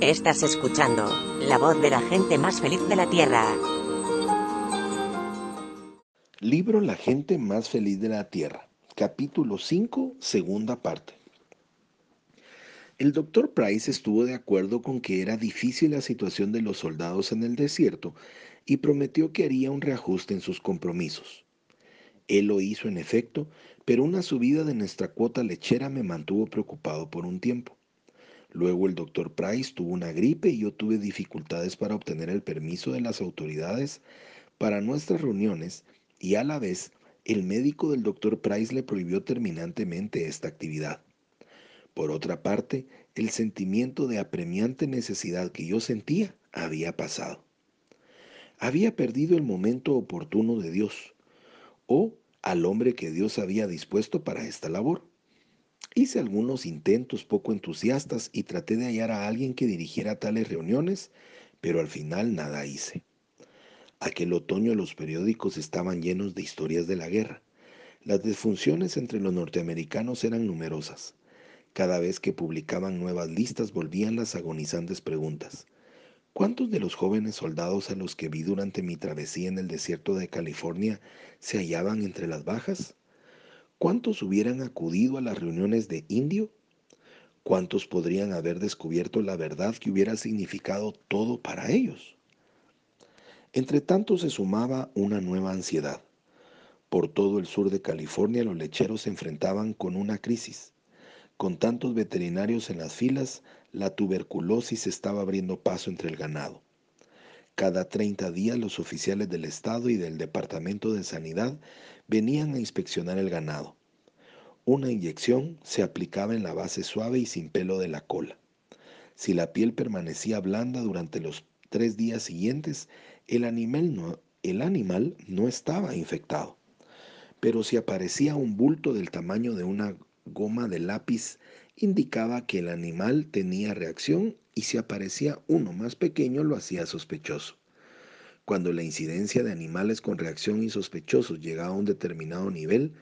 Estás escuchando la voz de la gente más feliz de la Tierra. Libro La gente más feliz de la Tierra, capítulo 5, segunda parte. El doctor Price estuvo de acuerdo con que era difícil la situación de los soldados en el desierto y prometió que haría un reajuste en sus compromisos. Él lo hizo en efecto, pero una subida de nuestra cuota lechera me mantuvo preocupado por un tiempo. Luego el doctor Price tuvo una gripe y yo tuve dificultades para obtener el permiso de las autoridades para nuestras reuniones y a la vez el médico del doctor Price le prohibió terminantemente esta actividad. Por otra parte, el sentimiento de apremiante necesidad que yo sentía había pasado. Había perdido el momento oportuno de Dios o al hombre que Dios había dispuesto para esta labor. Hice algunos intentos poco entusiastas y traté de hallar a alguien que dirigiera tales reuniones, pero al final nada hice. Aquel otoño los periódicos estaban llenos de historias de la guerra. Las disfunciones entre los norteamericanos eran numerosas. Cada vez que publicaban nuevas listas volvían las agonizantes preguntas. ¿Cuántos de los jóvenes soldados a los que vi durante mi travesía en el desierto de California se hallaban entre las bajas? ¿Cuántos hubieran acudido a las reuniones de indio? ¿Cuántos podrían haber descubierto la verdad que hubiera significado todo para ellos? Entre tanto se sumaba una nueva ansiedad. Por todo el sur de California los lecheros se enfrentaban con una crisis. Con tantos veterinarios en las filas, la tuberculosis estaba abriendo paso entre el ganado. Cada 30 días los oficiales del Estado y del Departamento de Sanidad venían a inspeccionar el ganado. Una inyección se aplicaba en la base suave y sin pelo de la cola. Si la piel permanecía blanda durante los tres días siguientes, el animal no, el animal no estaba infectado. Pero si aparecía un bulto del tamaño de una goma de lápiz, indicaba que el animal tenía reacción y si aparecía uno más pequeño lo hacía sospechoso. Cuando la incidencia de animales con reacción y sospechosos llegaba a un determinado nivel,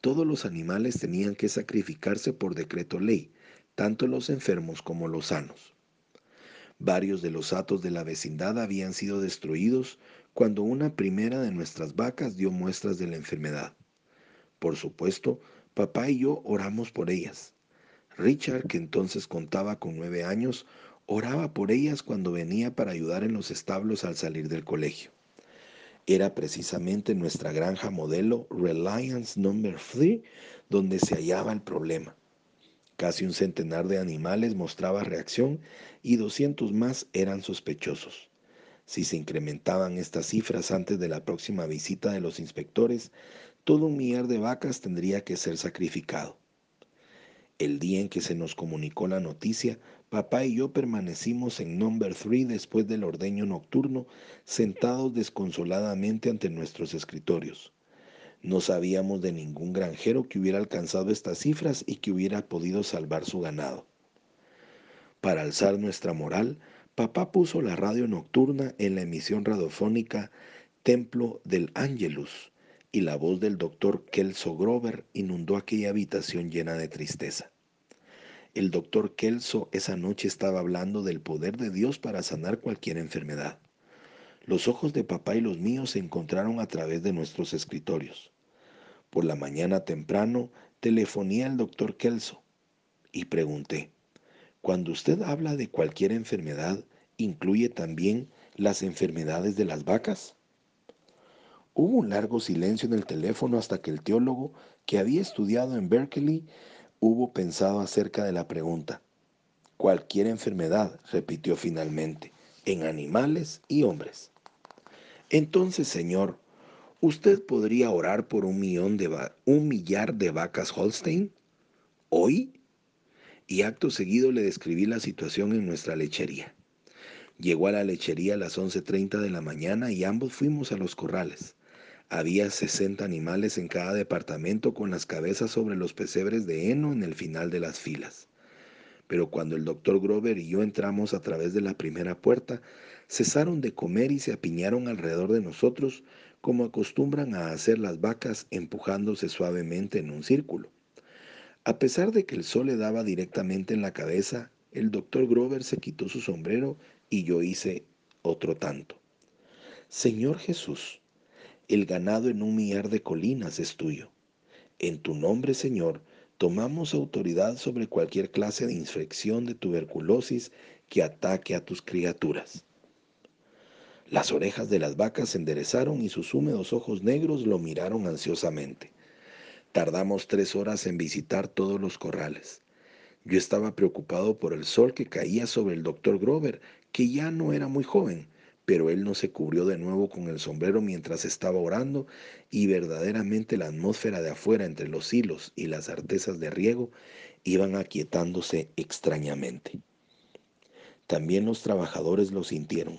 todos los animales tenían que sacrificarse por decreto ley, tanto los enfermos como los sanos. Varios de los atos de la vecindad habían sido destruidos cuando una primera de nuestras vacas dio muestras de la enfermedad. Por supuesto, papá y yo oramos por ellas. Richard, que entonces contaba con nueve años, oraba por ellas cuando venía para ayudar en los establos al salir del colegio. Era precisamente nuestra granja modelo Reliance Number 3 donde se hallaba el problema. Casi un centenar de animales mostraba reacción y 200 más eran sospechosos. Si se incrementaban estas cifras antes de la próxima visita de los inspectores, todo un millar de vacas tendría que ser sacrificado. El día en que se nos comunicó la noticia, papá y yo permanecimos en Number 3 después del ordeño nocturno, sentados desconsoladamente ante nuestros escritorios. No sabíamos de ningún granjero que hubiera alcanzado estas cifras y que hubiera podido salvar su ganado. Para alzar nuestra moral, papá puso la radio nocturna en la emisión radiofónica Templo del Angelus, y la voz del doctor Kelso Grover inundó aquella habitación llena de tristeza. El doctor Kelso esa noche estaba hablando del poder de Dios para sanar cualquier enfermedad. Los ojos de papá y los míos se encontraron a través de nuestros escritorios. Por la mañana temprano telefoné al doctor Kelso y pregunté, cuando usted habla de cualquier enfermedad, ¿incluye también las enfermedades de las vacas? Hubo un largo silencio en el teléfono hasta que el teólogo, que había estudiado en Berkeley, hubo pensado acerca de la pregunta. Cualquier enfermedad, repitió finalmente, en animales y hombres. Entonces, Señor, ¿usted podría orar por un, millón de un millar de vacas Holstein? ¿Hoy? Y acto seguido le describí la situación en nuestra lechería. Llegó a la lechería a las 11.30 de la mañana y ambos fuimos a los corrales. Había 60 animales en cada departamento con las cabezas sobre los pesebres de heno en el final de las filas. Pero cuando el doctor Grover y yo entramos a través de la primera puerta, cesaron de comer y se apiñaron alrededor de nosotros como acostumbran a hacer las vacas empujándose suavemente en un círculo. A pesar de que el sol le daba directamente en la cabeza, el doctor Grover se quitó su sombrero y yo hice otro tanto. Señor Jesús, el ganado en un millar de colinas es tuyo. En tu nombre, Señor, tomamos autoridad sobre cualquier clase de infección de tuberculosis que ataque a tus criaturas. Las orejas de las vacas se enderezaron y sus húmedos ojos negros lo miraron ansiosamente. Tardamos tres horas en visitar todos los corrales. Yo estaba preocupado por el sol que caía sobre el doctor Grover, que ya no era muy joven, pero él no se cubrió de nuevo con el sombrero mientras estaba orando y verdaderamente la atmósfera de afuera entre los hilos y las artesas de riego iban aquietándose extrañamente. También los trabajadores lo sintieron.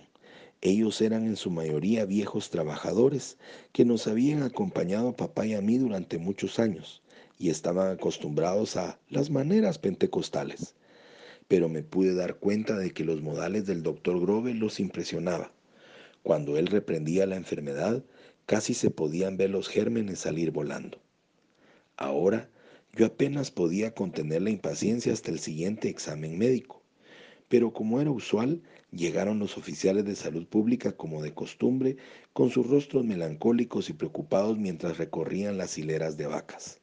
Ellos eran en su mayoría viejos trabajadores que nos habían acompañado a papá y a mí durante muchos años y estaban acostumbrados a las maneras pentecostales pero me pude dar cuenta de que los modales del doctor Grove los impresionaba. Cuando él reprendía la enfermedad, casi se podían ver los gérmenes salir volando. Ahora yo apenas podía contener la impaciencia hasta el siguiente examen médico, pero como era usual, llegaron los oficiales de salud pública como de costumbre, con sus rostros melancólicos y preocupados mientras recorrían las hileras de vacas.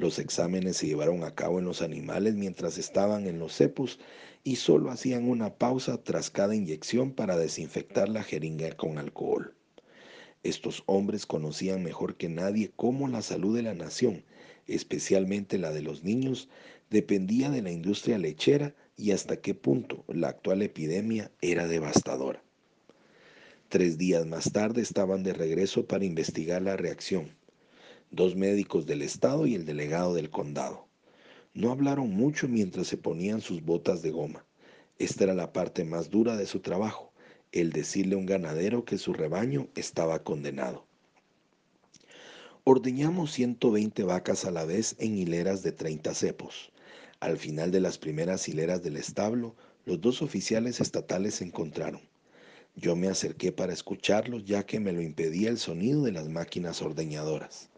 Los exámenes se llevaron a cabo en los animales mientras estaban en los cepos y solo hacían una pausa tras cada inyección para desinfectar la jeringa con alcohol. Estos hombres conocían mejor que nadie cómo la salud de la nación, especialmente la de los niños, dependía de la industria lechera y hasta qué punto la actual epidemia era devastadora. Tres días más tarde estaban de regreso para investigar la reacción dos médicos del estado y el delegado del condado. No hablaron mucho mientras se ponían sus botas de goma. Esta era la parte más dura de su trabajo, el decirle a un ganadero que su rebaño estaba condenado. Ordeñamos 120 vacas a la vez en hileras de 30 cepos. Al final de las primeras hileras del establo, los dos oficiales estatales se encontraron. Yo me acerqué para escucharlos ya que me lo impedía el sonido de las máquinas ordeñadoras.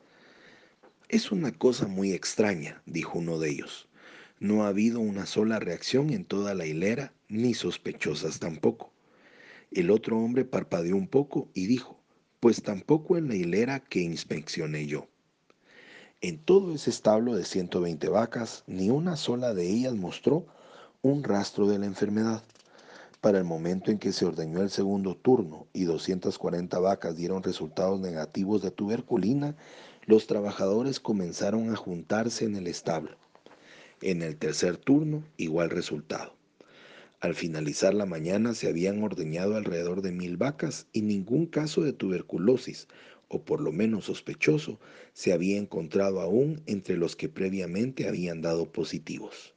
Es una cosa muy extraña, dijo uno de ellos. No ha habido una sola reacción en toda la hilera, ni sospechosas tampoco. El otro hombre parpadeó un poco y dijo, pues tampoco en la hilera que inspeccioné yo. En todo ese establo de 120 vacas, ni una sola de ellas mostró un rastro de la enfermedad. Para el momento en que se ordeñó el segundo turno y 240 vacas dieron resultados negativos de tuberculina, los trabajadores comenzaron a juntarse en el establo. En el tercer turno, igual resultado. Al finalizar la mañana se habían ordeñado alrededor de mil vacas y ningún caso de tuberculosis, o por lo menos sospechoso, se había encontrado aún entre los que previamente habían dado positivos.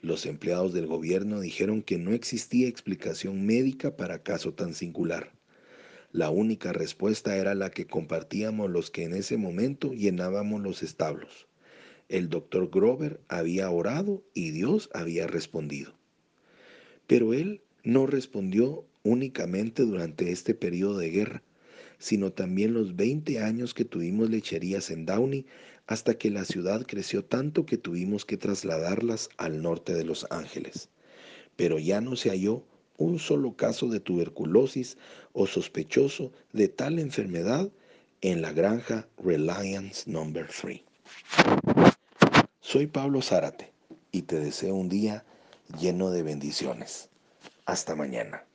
Los empleados del gobierno dijeron que no existía explicación médica para caso tan singular. La única respuesta era la que compartíamos los que en ese momento llenábamos los establos. El doctor Grover había orado y Dios había respondido. Pero él no respondió únicamente durante este periodo de guerra, sino también los 20 años que tuvimos lecherías en Downey hasta que la ciudad creció tanto que tuvimos que trasladarlas al norte de Los Ángeles. Pero ya no se halló un solo caso de tuberculosis o sospechoso de tal enfermedad en la granja Reliance No. 3. Soy Pablo Zárate y te deseo un día lleno de bendiciones. Hasta mañana.